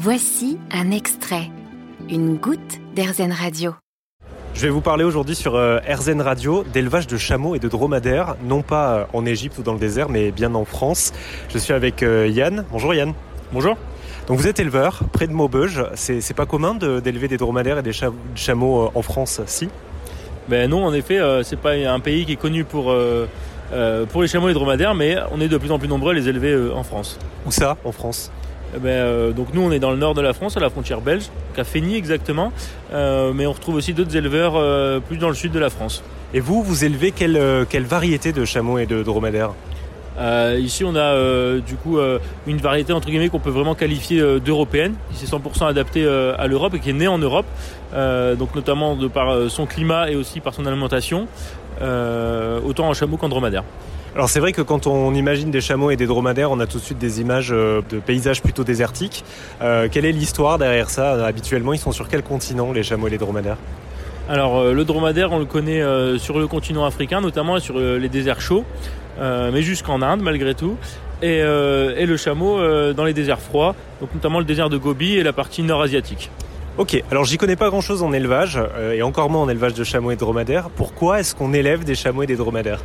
Voici un extrait, une goutte d'Airzen Radio. Je vais vous parler aujourd'hui sur euh, RZN Radio d'élevage de chameaux et de dromadaires, non pas euh, en Égypte ou dans le désert, mais bien en France. Je suis avec euh, Yann. Bonjour Yann. Bonjour. Donc vous êtes éleveur près de Maubeuge. C'est pas commun d'élever des dromadaires et des chameaux en France, si? Ben non, en effet, c'est pas un pays qui est connu pour pour les chameaux et les dromadaires, mais on est de plus en plus nombreux à les élever en France. Où ça, en France? Eh ben, euh, donc nous on est dans le nord de la France, à la frontière belge, à exactement, euh, mais on retrouve aussi d'autres éleveurs euh, plus dans le sud de la France. Et vous, vous élevez quelle, quelle variété de chameaux et de dromadaires? Ici, on a du coup une variété entre guillemets qu'on peut vraiment qualifier d'européenne, qui est 100% adaptée à l'Europe et qui est née en Europe, donc notamment de par son climat et aussi par son alimentation, autant en chameau qu'en dromadaire. Alors c'est vrai que quand on imagine des chameaux et des dromadaires, on a tout de suite des images euh, de paysages plutôt désertiques. Euh, quelle est l'histoire derrière ça Habituellement, ils sont sur quel continent, les chameaux et les dromadaires? Alors euh, le dromadaire, on le connaît sur le continent africain, notamment sur les déserts chauds, mais jusqu'en Inde malgré tout. Et, le chameau dans les déserts froids, donc notamment le désert de Gobi et la partie nord-asiatique. Ok, alors j'y connais pas grand chose en élevage, et encore moins en élevage de chameaux et de dromadaires. Pourquoi est-ce qu'on élève des chameaux et des dromadaires?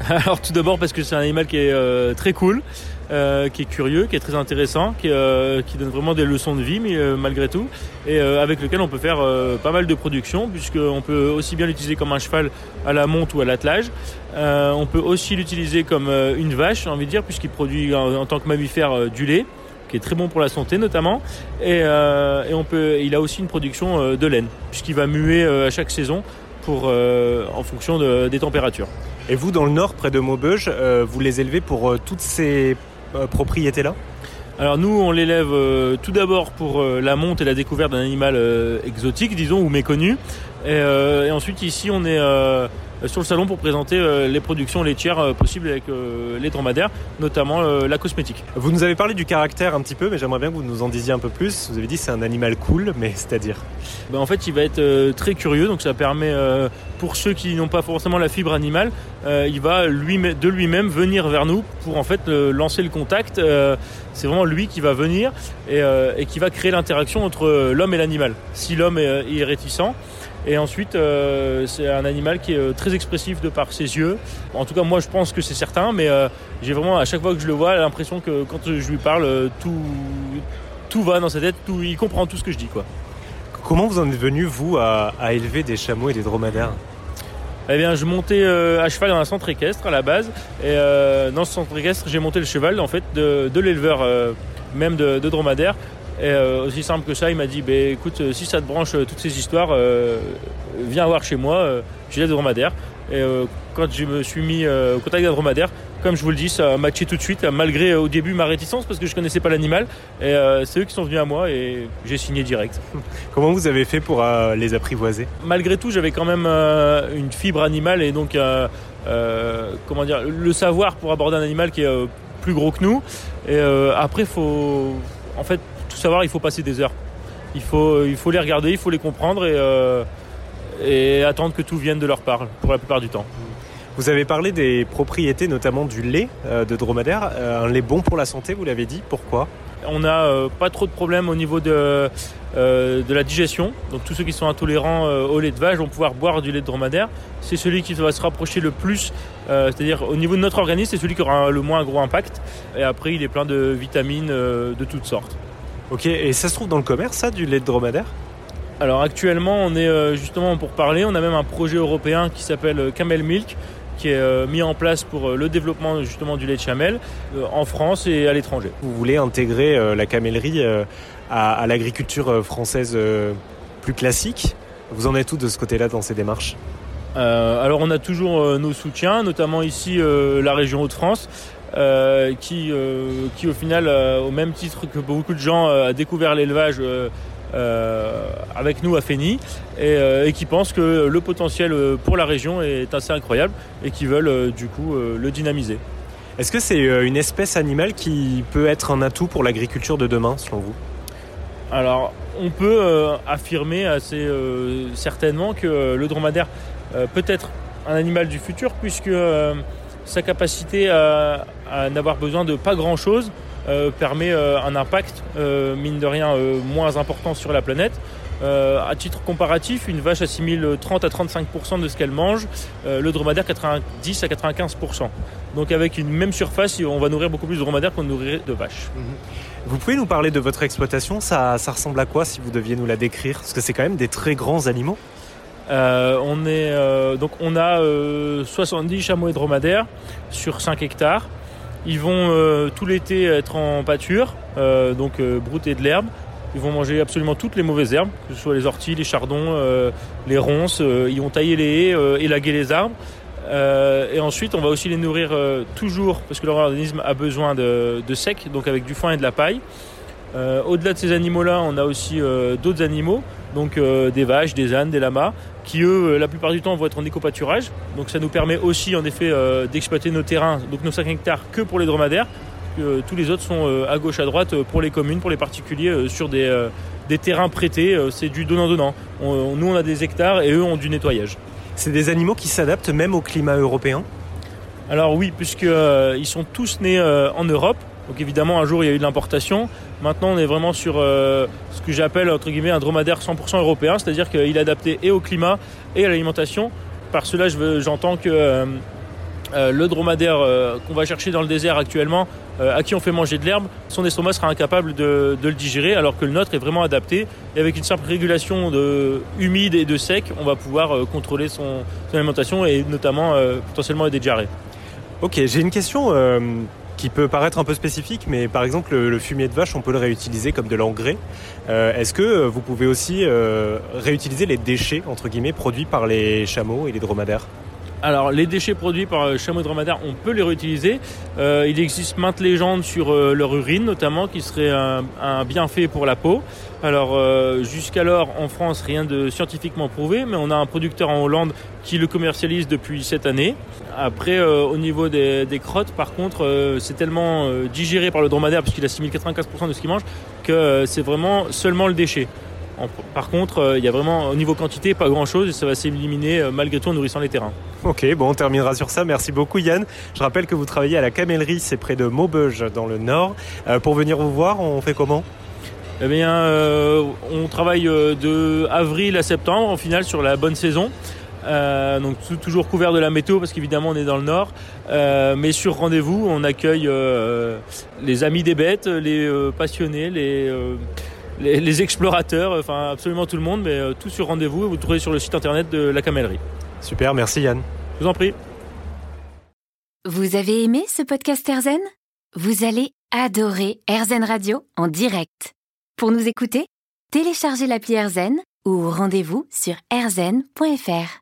Alors tout d'abord parce que c'est un animal qui est euh, très cool, euh, qui est curieux, qui est très intéressant, qui, euh, donne vraiment des leçons de vie mais, malgré tout, et avec lequel on peut faire pas mal de production, puisqu'on peut aussi bien l'utiliser comme un cheval à la monte ou à l'attelage. on peut aussi l'utiliser comme une vache, j'ai envie de dire, puisqu'il produit en, tant que mammifère du lait qui est très bon pour la santé notamment. Et, on peut, il a aussi une production de laine, puisqu'il va muer à chaque saison pour, en fonction des températures. Et vous, dans le nord, près de Maubeuge, euh, vous les élevez pour euh, toutes ces euh, propriétés-là? Alors nous, on l'élève tout d'abord pour la monte et la découverte d'un animal exotique, disons, ou méconnu. Et, ensuite, ici, on est euh, sur le salon pour présenter euh, les productions laitières euh, possibles avec les dromadaires, notamment la cosmétique. Vous nous avez parlé du caractère un petit peu, mais j'aimerais bien que vous nous en disiez un peu plus. Vous avez dit c'est un animal cool, mais c'est-à-dire ben, En fait, il va être très curieux, donc ça permet pour ceux qui n'ont pas forcément la fibre animale, il va lui de lui-même venir vers nous pour en fait lancer le contact. c'est vraiment lui qui va venir et, qui va créer l'interaction entre l'homme et l'animal. Si l'homme est réticent, et ensuite, euh, c'est un animal qui est euh, très expressif de par ses yeux. En tout cas, moi, je pense que c'est certain, mais euh, j'ai vraiment, à chaque fois que je le vois, l'impression que quand je lui parle, tout, tout va dans sa tête, tout, il comprend tout ce que je dis. Quoi. Comment vous en êtes venu, vous, à, élever des chameaux et des dromadaires? Eh bien, je montais à cheval dans un centre équestre à la base. Et dans ce centre équestre, j'ai monté le cheval en fait de, l'éleveur même de, de dromadaires et euh, aussi simple que ça, il m'a dit bah, écoute, euh, si ça te branche euh, toutes ces histoires, viens voir chez moi, j'ai des dromadaires. Et quand je me suis mis au contact d'un dromadaire, comme je vous le dis, ça a matché tout de suite, malgré au début ma réticence parce que je connaissais pas l'animal. Et c'est eux qui sont venus à moi et j'ai signé direct. Comment vous avez fait pour les apprivoiser? Malgré tout, j'avais quand même une fibre animale et donc comment dire, le savoir pour aborder un animal qui est plus gros que nous. Et après, faut en fait savoir, il faut passer des heures. Il faut, il faut les regarder, il faut les comprendre et, euh, et attendre que tout vienne de leur part, pour la plupart du temps. Vous avez parlé des propriétés, notamment du lait euh, de dromadaire. Euh, un lait bon pour la santé, vous l'avez dit. Pourquoi? On n'a pas trop de problèmes au niveau de, de la digestion. Donc tous ceux qui sont intolérants au lait de vache vont pouvoir boire du lait de dromadaire. C'est celui qui va se rapprocher le plus, c'est-à-dire au niveau de notre organisme, c'est celui qui aura le moins gros impact. Et après, il est plein de vitamines de toutes sortes. Ok, et ça se trouve dans le commerce, ça, du lait de dromadaire Alors actuellement, on est euh, justement pour parler, on a même un projet européen qui s'appelle euh, Camel Milk, qui est euh, mis en place pour le développement justement du lait de chamel en France et à l'étranger. Vous voulez intégrer la camellerie à, l'agriculture française plus classique? Vous en êtes où de ce côté-là dans ces démarches? Alors on a toujours nos soutiens, notamment ici la région Hauts-de-France, qui, euh, qui au final, euh, au même titre que beaucoup de gens, a découvert l'élevage avec nous à Fény et, qui pensent que le potentiel pour la région est assez incroyable et qui veulent du coup le dynamiser. Est-ce que c'est une espèce animale qui peut être un atout pour l'agriculture de demain, selon vous? Alors, on peut affirmer assez certainement que le dromadaire peut être un animal du futur, puisque sa capacité à, n'avoir besoin de pas grand chose permet un impact, mine de rien, moins important sur la planète. à titre comparatif, une vache assimile 30 à 35% de ce qu'elle mange, le dromadaire 90 à 95%. Donc avec une même surface, on va nourrir beaucoup plus de dromadaires qu'on nourrirait de vaches. Mhm. Vous pouvez nous parler de votre exploitation? Ça ressemble à quoi si vous deviez nous la décrire? Parce que c'est quand même des très grands animaux. Euh, on, est, euh, donc on a 70 euh, chameaux et dromadaires sur 5 hectares. Ils vont tout l'été être en pâture, donc brouter de l'herbe. Ils vont manger absolument toutes les mauvaises herbes, que ce soit les orties, les chardons, les ronces. ils vont tailler les haies, élaguer les arbres. et ensuite, on va aussi les nourrir toujours, parce que leur organisme a besoin de, de, sec, donc avec du foin et de la paille. Au-delà de ces animaux-là, on a aussi d'autres animaux, donc des vaches, des ânes, des lamas, qui eux, euh, la plupart du temps, vont être en éco-pâturage. Donc ça nous permet aussi, en effet, euh, d'exploiter nos terrains, donc nos 5 hectares, que pour les dromadaires. Euh, tous les autres sont à gauche, à droite, pour les communes, pour les particuliers, sur des, des terrains prêtés. c'est du donnant-donnant. nous, on a des hectares et eux ont du nettoyage. C'est des animaux qui s'adaptent même au climat européen? Alors oui, puisqu'ils sont tous nés en Europe, donc évidemment, un jour, il y a eu de l'importation. Maintenant, on est vraiment sur euh, ce que j'appelle, entre guillemets, un dromadaire 100% européen, c'est-à-dire qu'il est adapté et au climat et à l'alimentation. Par cela, j'entends que euh, euh, le dromadaire qu'on va chercher dans le désert actuellement, à qui on fait manger de l'herbe, son estomac sera incapable de, le digérer, alors que le nôtre est vraiment adapté. Et avec une simple régulation de humide et de sec, on va pouvoir contrôler son, alimentation et notamment potentiellement aider diarrhées. Ok, j'ai une question qui peut paraître un peu spécifique, mais par exemple le, fumier de vache, on peut le réutiliser comme de l'engrais. Euh, est-ce que vous pouvez aussi euh, réutiliser les déchets entre guillemets produits par les chameaux et les dromadaires? Alors les déchets produits par euh, chameaux dromadaires, on peut les réutiliser. Euh, il existe maintes légendes sur euh, leur urine notamment qui serait un, bienfait pour la peau. Alors jusqu'alors en France rien de scientifiquement prouvé, mais on a un producteur en Hollande qui le commercialise depuis cette année. Après au niveau des, crottes par contre c'est tellement digéré par le dromadaire parce qu'il assimile 95% de ce qu'il mange que c'est vraiment seulement le déchet. Par contre, euh, il y a vraiment au niveau quantité pas grand chose et ça va s'éliminer euh, malgré tout en nourrissant les terrains. Ok, bon, on terminera sur ça. Merci beaucoup Yann. Je rappelle que vous travaillez à la Camellerie, c'est près de Maubeuge dans le Nord. Euh, pour venir vous voir, on fait comment? Eh bien, on travaille de avril à septembre en finale sur la bonne saison. donc toujours couvert de la météo parce qu'évidemment on est dans le nord. mais sur rendez-vous, on accueille les amis des bêtes, les passionnés, les les, explorateurs, enfin absolument tout le monde, mais euh, tout sur rendez-vous. Vous trouvez sur le site internet de la Camellerie. Super, merci Yann. Je vous en prie. Vous avez aimé ce podcast Erzen Vous allez adorer Erzen Radio en direct. Pour nous écouter, téléchargez l'appli Erzen ou rendez-vous sur erzen.fr.